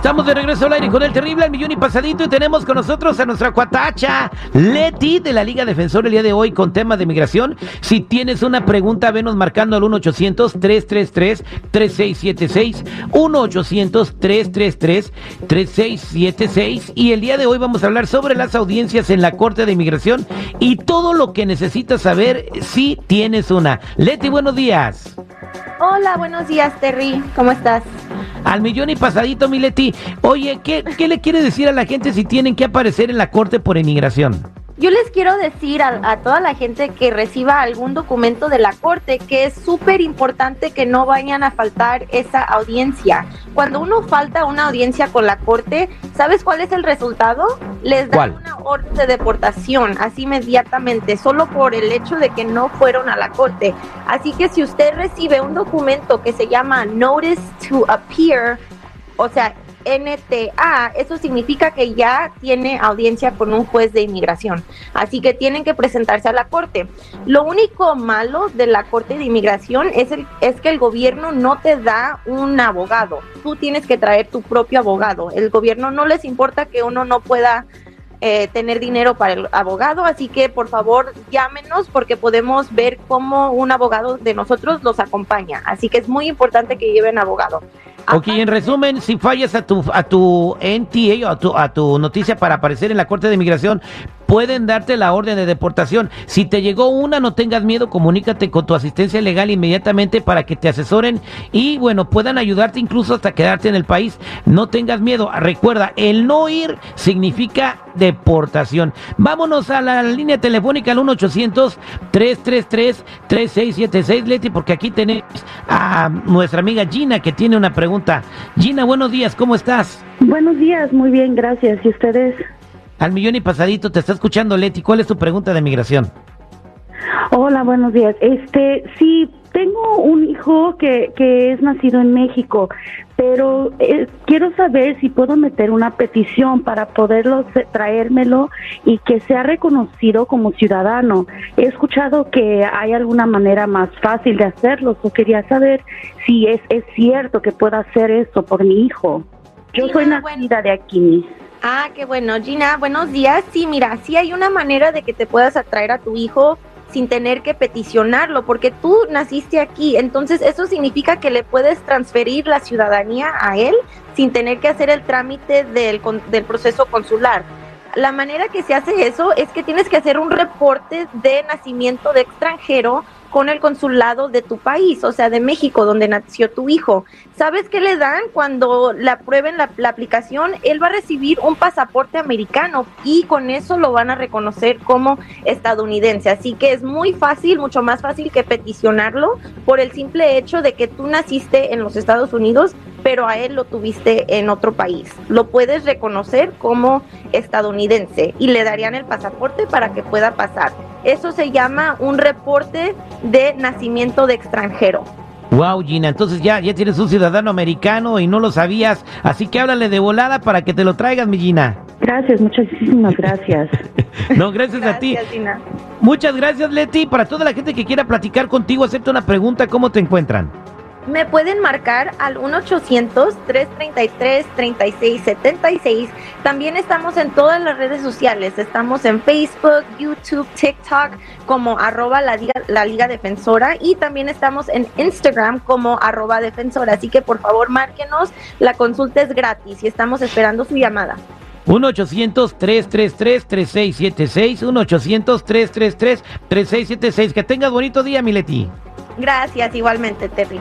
Estamos de regreso al aire con el terrible al millón y pasadito y tenemos con nosotros a nuestra cuatacha Leti de la Liga Defensor el día de hoy con tema de migración. Si tienes una pregunta, venos marcando al 1-800-333-3676, 1-800-333-3676 y el día de hoy vamos a hablar sobre las audiencias en la Corte de Inmigración y todo lo que necesitas saber si tienes una. Leti, buenos días. Hola, buenos días, Terry. ¿Cómo estás? Al millón y pasadito, Mileti. Oye, ¿qué, ¿qué le quiere decir a la gente si tienen que aparecer en la corte por inmigración? Yo les quiero decir a, toda la gente que reciba algún documento de la corte que es súper importante que no vayan a faltar esa audiencia. Cuando uno falta una audiencia con la corte, ¿sabes cuál es el resultado? Les dan una orden de deportación, así inmediatamente, solo por el hecho de que no fueron a la corte. Así que si usted recibe un documento que se llama Notice to Appear, o sea, NTA, eso significa que ya tiene audiencia con un juez de inmigración. Así que tienen que presentarse a la corte. Lo único malo de la corte de inmigración es, el, es que el gobierno no te da un abogado. Tú tienes que traer tu propio abogado. El gobierno no les importa que uno no pueda eh, tener dinero para el abogado, así que por favor llámenos porque podemos ver cómo un abogado de nosotros los acompaña. Así que es muy importante que lleven abogado. Ok, en resumen, si fallas a tu, a tu NTA o a tu, a tu noticia para aparecer en la Corte de Inmigración, pueden darte la orden de deportación. Si te llegó una, no tengas miedo, comunícate con tu asistencia legal inmediatamente para que te asesoren y bueno, puedan ayudarte incluso hasta quedarte en el país. No tengas miedo. Recuerda, el no ir significa deportación. Vámonos a la línea telefónica al 1-800-333-3676, Leti, porque aquí tenemos a nuestra amiga Gina que tiene una pregunta. Gina, buenos días, ¿cómo estás? Buenos días, muy bien, gracias. ¿Y ustedes? Al millón y pasadito, te está escuchando Leti. ¿Cuál es tu pregunta de migración? Hola, buenos días. Este, sí, tengo un hijo que, que es nacido en México, pero eh, quiero saber si puedo meter una petición para poderlo traérmelo y que sea reconocido como ciudadano. He escuchado que hay alguna manera más fácil de hacerlo, o quería saber si es, es cierto que pueda hacer eso por mi hijo. Yo soy nacida de aquí. Ah, qué bueno. Gina, buenos días. Sí, mira, sí hay una manera de que te puedas atraer a tu hijo sin tener que peticionarlo, porque tú naciste aquí, entonces eso significa que le puedes transferir la ciudadanía a él sin tener que hacer el trámite del, del proceso consular. La manera que se hace eso es que tienes que hacer un reporte de nacimiento de extranjero con el consulado de tu país, o sea, de México, donde nació tu hijo. ¿Sabes qué le dan cuando le aprueben la, aplicación? Él va a recibir un pasaporte americano y con eso lo van a reconocer como estadounidense. Así que es muy fácil, mucho más fácil que peticionarlo por el simple hecho de que tú naciste en los Estados Unidos, pero a él lo tuviste en otro país. Lo puedes reconocer como estadounidense y le darían el pasaporte para que pueda pasar. Eso se llama un reporte de nacimiento de extranjero. Wow, Gina, entonces ya, ya tienes un ciudadano americano y no lo sabías, así que háblale de volada para que te lo traigas, mi Gina. Gracias, muchísimas gracias. no, gracias, a ti. Gina. Muchas gracias, Leti. Para toda la gente que quiera platicar contigo, hacerte una pregunta, ¿cómo te encuentran? Me pueden marcar al 1-800-333-3676. También estamos en todas las redes sociales. Estamos en Facebook, YouTube, TikTok como arroba la Liga, la Liga Defensora y también estamos en Instagram como arroba defensora. Así que por favor márquenos. La consulta es gratis y estamos esperando su llamada. 1-800-333-3676. 1-800-333-3676. Que tengas bonito día, Mileti. Gracias, igualmente, Terry.